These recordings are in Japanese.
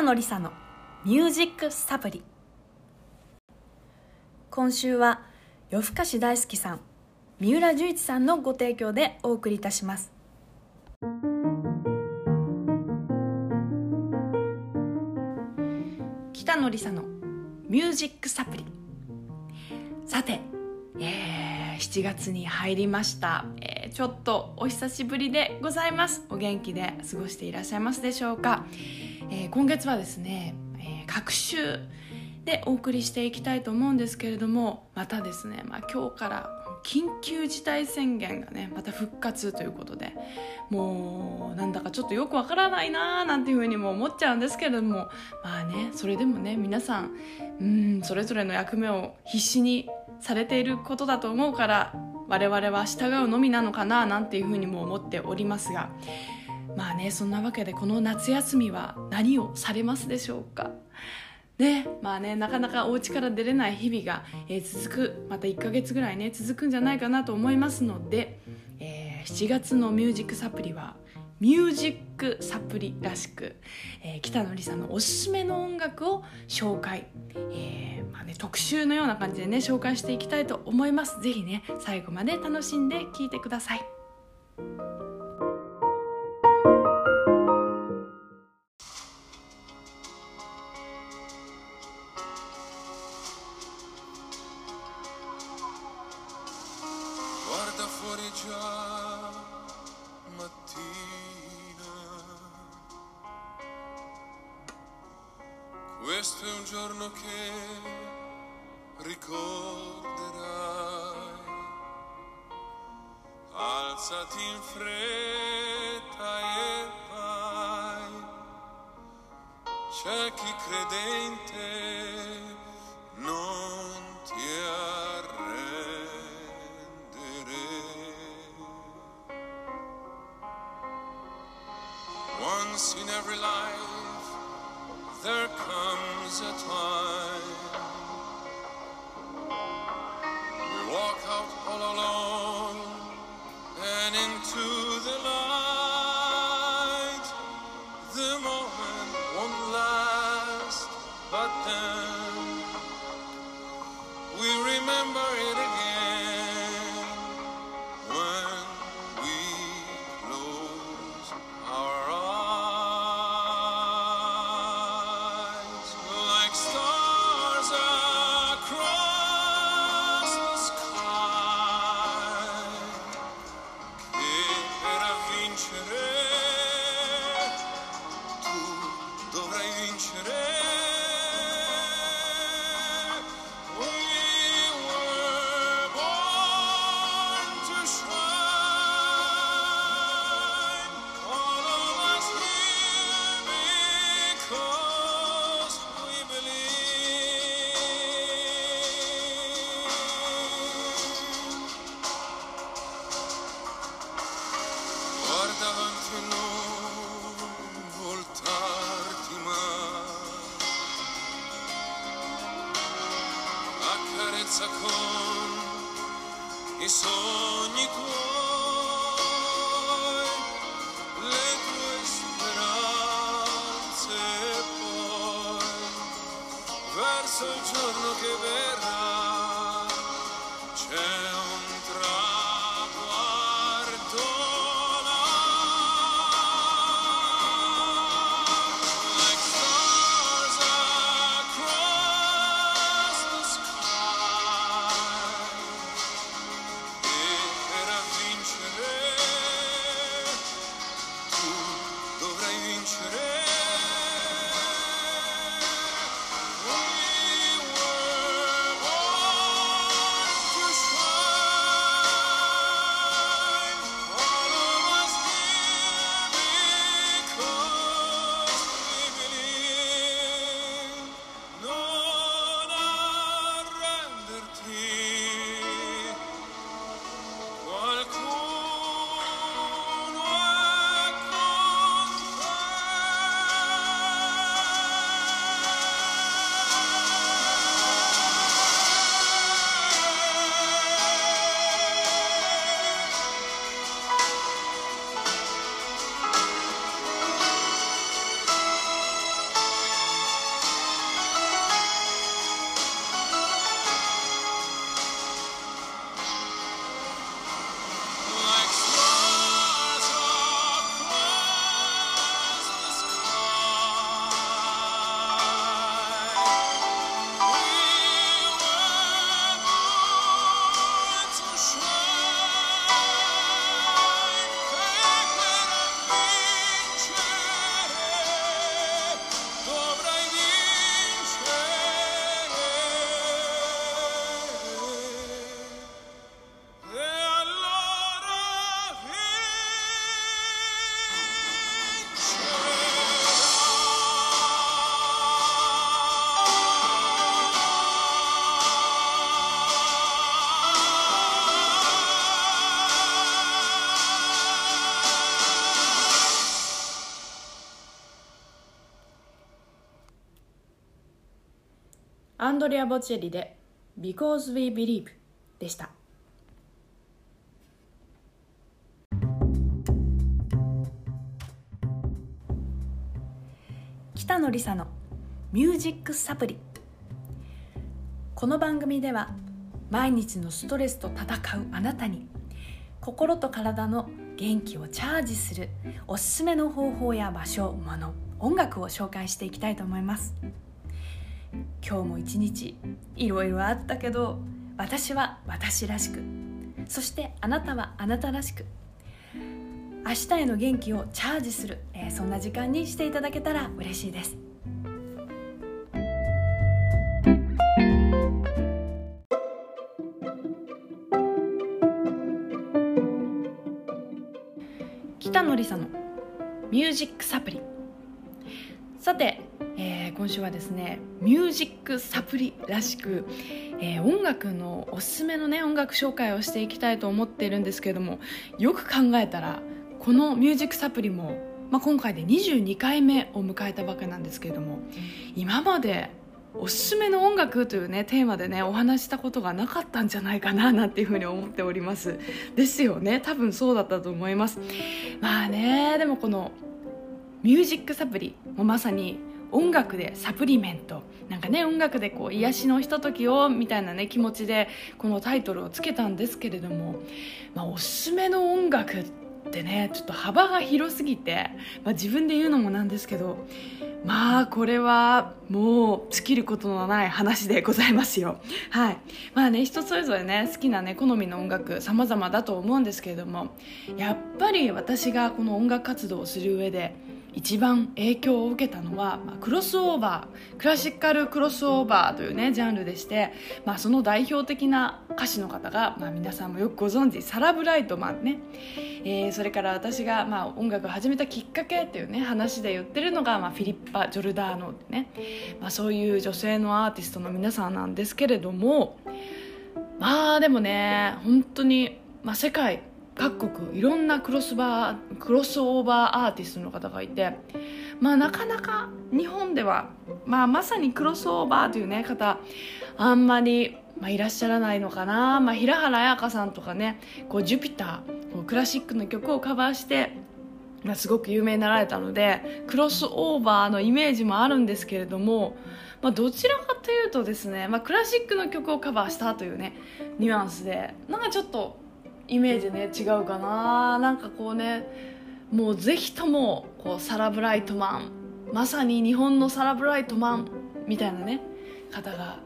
北野梨沙のミュージックサプリ。今週は夜更かし大好きさん三浦十一さんのご提供でお送りいたします。北野梨沙のミュージックサプリ。さて、えー、7月に入りました、えー、ちょっとお久しぶりでございます。お元気で過ごしていらっしゃいますでしょうか、えー、今月はですね、えー、各週でお送りしていきたいと思うんですけれどもまたですね、まあ、今日から緊急事態宣言がねまた復活ということでもうなんだかちょっとよくわからないなーなんていうふうにも思っちゃうんですけれどもまあねそれでもね皆さんうんそれぞれの役目を必死にされていることだと思うから我々は従うのみなのかななんていうふうにも思っておりますがまあねそんなわけでこの夏休みは何をされますでしょうか。ねまあねなかなかお家から出れない日々が、えー、続くまた1ヶ月ぐらいね続くんじゃないかなと思いますので、えー、7月のミュージックサプリはミュージックサプリらしく、えー、北野里さんのおすすめの音楽を紹介、えーまあね、特集のような感じでね紹介していきたいと思います。ぜひね最後まで楽しんで聴いてください。amore già mattina. Questo è un giorno che ricorderai. Alzati in fretta e vai. C'è chi credente Once in every life there comes a time Accarezza con i sogni tuoi, le tue speranze poi verso il giorno che verrà アンドレア・ボチェリで「Because We Believe」でした。北野梨沙の「ミュージックサプリ」この番組では毎日のストレスと戦うあなたに心と体の元気をチャージするおすすめの方法や場所物音楽を紹介していきたいと思います。今日も一日いろいろあったけど私は私らしく。そしてあなたはあなたらしく。明日への元気をチャージする、えー、そんな時間にしていただけたら嬉しいです。北野梨沙のミュージックサプリ。さて、えー、今週はですねミュージックサプリらしく、えー、音楽のおすすめのね音楽紹介をしていきたいと思っているんですけれどもよく考えたらこのミュージックサプリも、まあ、今回で22回目を迎えたわけなんですけれども今までおすすめの音楽というねテーマでねお話したことがなかったんじゃないかななんていうふうに思っております。ですよね。多分そうだったと思います。まあねでもこのミュージックサプリもまさに音楽でサプリメント。なんかね音楽でこう癒しのひとときをみたいなね気持ちでこのタイトルをつけたんですけれども、まあ、おすすめの音楽ってねちょっと幅が広すぎて、まあ、自分で言うのもなんですけどまあこれはもう尽きることのない話でございますよ。はい。まあね人それぞれね好きなね好みの音楽様々だと思うんですけれどもやっぱり私がこの音楽活動をする上で一番影響を受けたのは、まあ、クロスオーバークラシカルクロスオーバーというねジャンルでして、まあ、その代表的な歌手の方が、まあ、皆さんもよくご存知サラ・ブライトマンね、えー、それから私が、まあ、音楽を始めたきっかけっていうね話で言ってるのが、まあ、フィリッパ・ジョルダーノね、まあ、そういう女性のアーティストの皆さんなんですけれどもまあでもね本当に、まあ、世界各国いろんなクロスバークロスオーバーアーティストの方がいて、まあ、なかなか日本では、まあ、まさにクロスオーバーという、ね、方あんまり、まあ、いらっしゃらないのかな、まあ、平原綾香さんとかねこうジュピターこうクラシックの曲をカバーしてまあ、すごく有名になられたのでクロスオーバーのイメージもあるんですけれども、まあ、どちらかというとですね、まあ、クラシックの曲をカバーしたというねニュアンスでなんかちょっとイメージね違うかな。なんかこうねもうぜひともこうサラ・ブライトマンまさに日本のサラ・ブライトマンみたいなね方が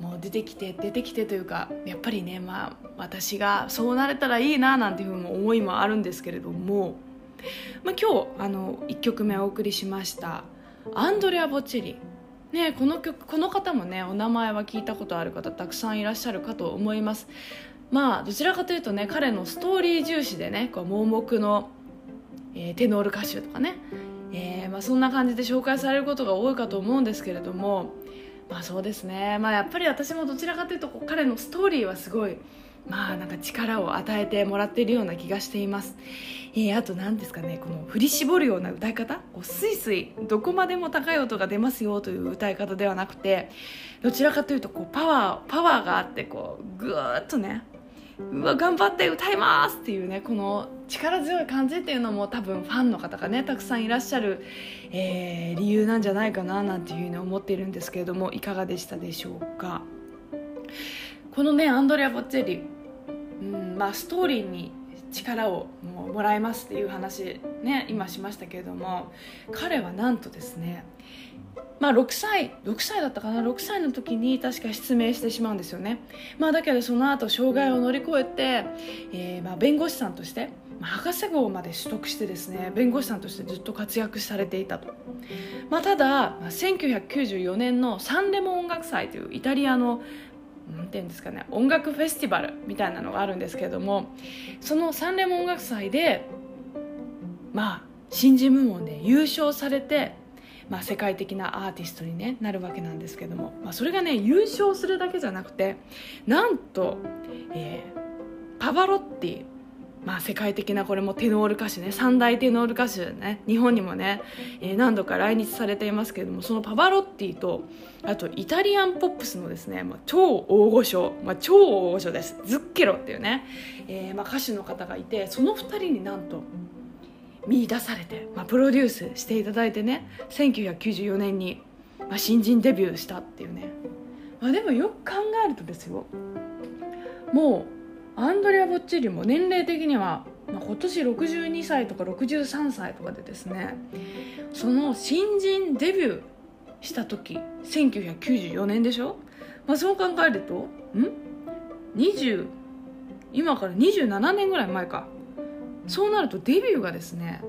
もう出てきて出てきてというかやっぱりねまあ私がそうなれたらいいななんていうふうな思いもあるんですけれども、まあ、今日あの1曲目お送りしましたアンドレア・ボッチェリね、この曲この方もねお名前は聞いたことある方たくさんいらっしゃるかと思います。まあどちらかというとね彼のストーリー重視でねこう盲目の、えー、テノール歌手とかね、えーまあ、そんな感じで紹介されることが多いかと思うんですけれどもまあそうですね。まあやっぱり私もどちらかというと彼のストーリーはすごいまあなんか力を与えてもらっているような気がしています、えー、あと何ですかねこの振り絞るような歌い方こうスイスイどこまでも高い音が出ますよという歌い方ではなくてどちらかというとこうパワーパワーがあってこうぐーっとねうわ頑張って歌いますっていうねこの力強い感じっていうのも多分ファンの方がねたくさんいらっしゃる、えー、理由なんじゃないかななんていうふうに思っているんですけれどもいかがでしたでしょうか？このねアンドレア・ボッチェリ、うんまあ、ストーリーに力をももらえますっていう話ね今しましたけれども彼はなんとですねまあ、6歳6歳だったかな？6歳の時に確か失明してしまうんですよね、まあ、だけどその後障害を乗り越えて、えー、まあ弁護士さんとして、まあ、博士号まで取得してですね弁護士さんとしてずっと活躍されていたと、まあ、ただ、まあ、1994年のサンレモ音楽祭というイタリアのなんていうんですかね音楽フェスティバルみたいなのがあるんですけれどもそのサンレモ音楽祭でまあ新人部門で優勝されてまあ、世界的なアーティストに、ね、なるわけなんですけども、まあ、それがね優勝するだけじゃなくてなんと、えー、パバロッティまあ、世界的なこれもテノール歌手ね三大テノール歌手ね日本にもね、えー何度か来日されていますけれどもそのパバロッティとあとイタリアンポップスのですね、まあ、超大御所、まあ、超大御所です。ズッケロっていうね、えーまあ、歌手の方がいてその2人になんと見出されて、まあ、プロデュースしていただいてね1994年に、まあ、新人デビューしたっていうね、まあ、でもよく考えるとですよもうアンドレア・ボッチリも年齢的には、まあ、今年62歳とか63歳とかでですねその新人デビューした時1994年でしょ、まあ、そう考えるとん？20今から27年ぐらい前か。そうなるとデビューがですね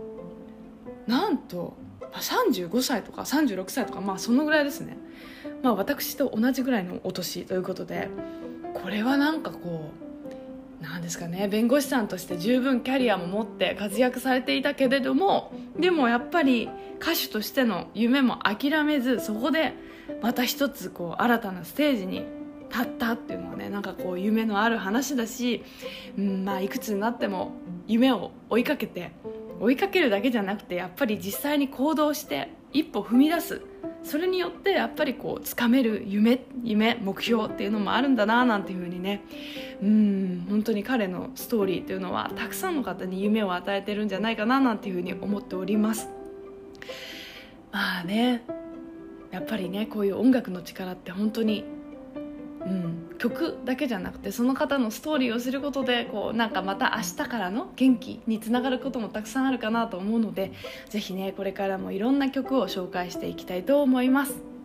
なんと35歳とか36歳とかまあそのぐらいですね。まあ私と同じぐらいのお年ということでこれはなんかこうなんですかね弁護士さんとして十分キャリアも持って活躍されていたけれどもでもやっぱり歌手としての夢も諦めずそこでまた一つこう新たなステージに立ったっていうのはねなんかこう夢のある話だし、うんまあ、いくつになっても夢を追いかけて追いかけるだけじゃなくてやっぱり実際に行動して一歩踏み出す。それによってやっぱりこう掴める夢夢目標っていうのもあるんだななんていうふうにね。うん本当に彼のストーリーっていうのはたくさんの方に夢を与えてるんじゃないかななんていうふうに思っております。まあねやっぱりねこういう音楽の力って本当にうん、曲だけじゃなくてその方のストーリーを知ることでこうなんかまた明日からの元気につながることもたくさんあるかなと思うので是非ねこれからもいろんな曲を紹介していきたいと思います。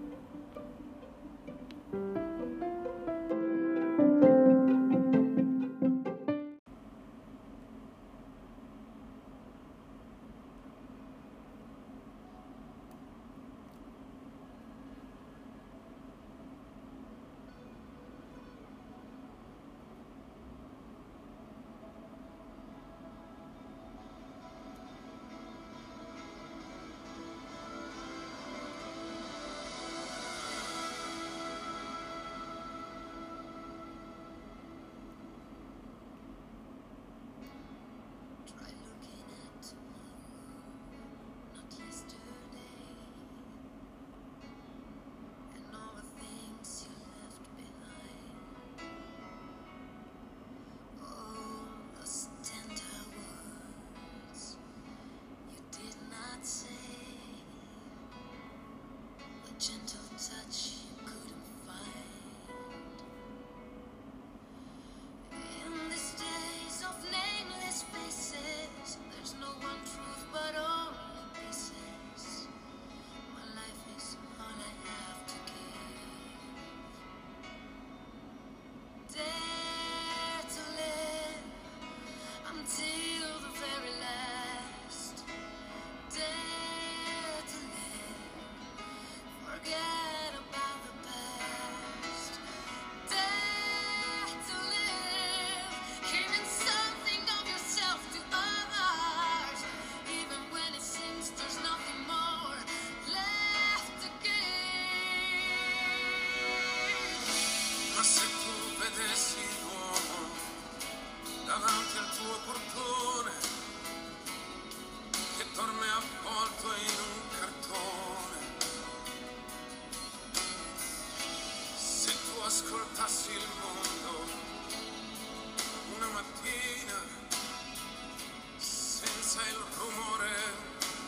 alza il rumore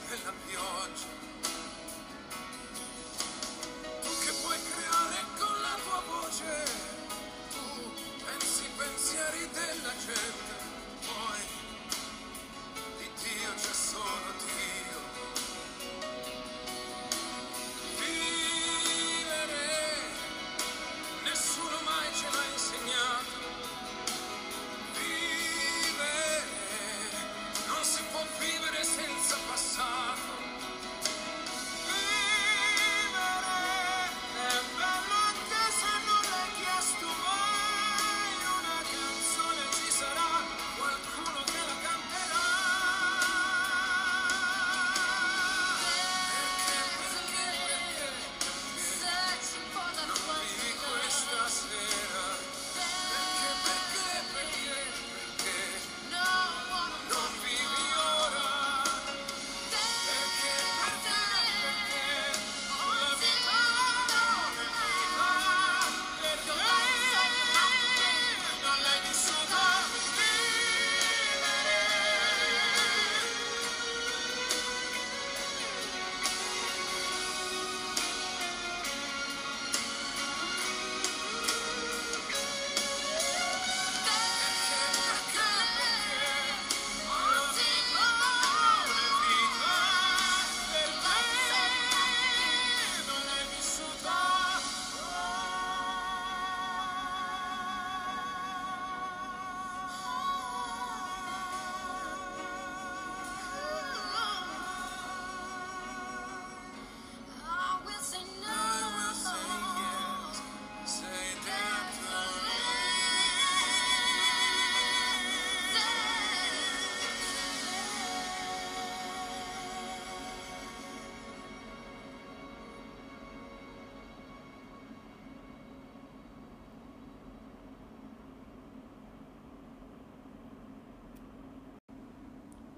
della pioggia.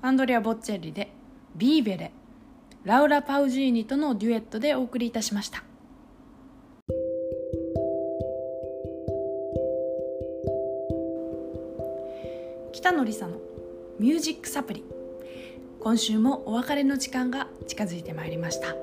アンドレア・ボッチェリで「ビーベレ」ラウラ・パウジーニとのデュエットでお送りいたしました。北野梨沙の「ミュージックサプリ」今週もお別れの時間が近づいてまいりました。い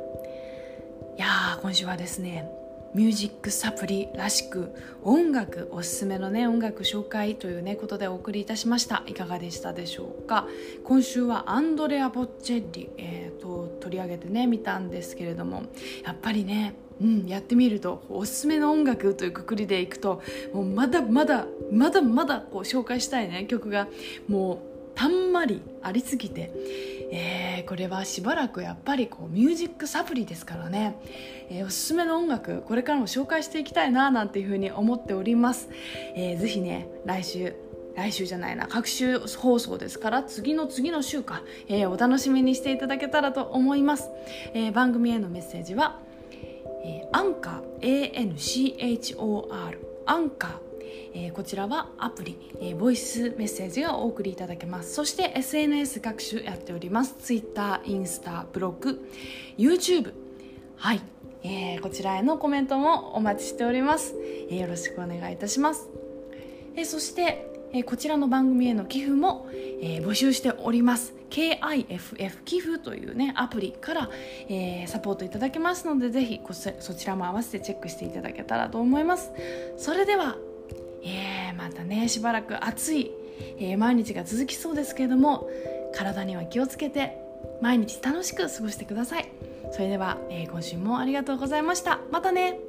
や今週はですねミュージックサプリらしく音楽おすすめのね音楽紹介というねことでお送りいたしました。いかがでしたでしょうか？今週はアンドレア・ボッチェッリ、えーと、取り上げてね見たんですけれどもやっぱりねうん、やってみるとおすすめの音楽というくくりでいくともうまだまだまだまだこう紹介したいね曲がもうたんまりありすぎてえー、これはしばらくやっぱりこうミュージックサプリですからね、えー、おすすめの音楽これからも紹介していきたいななんていうふうに思っております、えー、ぜひね来週来週じゃないな各週放送ですから次の次の週か、えー、お楽しみにしていただけたらと思います、えー、番組へのメッセージは、えー、アンカー ANCHOR アンカーえー、こちらはアプリ、えー、ボイスメッセージがお送りいただけます。そして SNS 各種やっております。Twitter、インスタ、ブログ YouTube はい、えー、こちらへのコメントもお待ちしております、えー、よろしくお願いいたします、えー、そしてえこちらの番組への寄付も、えー、募集しております。KIFF 寄付というねアプリから、えー、サポートいただけますのでぜひそちらも合わせてチェックしていただけたらと思います。それではえー、またねしばらく暑い、えー、毎日が続きそうですけれども体には気をつけて毎日楽しく過ごしてください。それでは、えー、今週もありがとうございました。またね。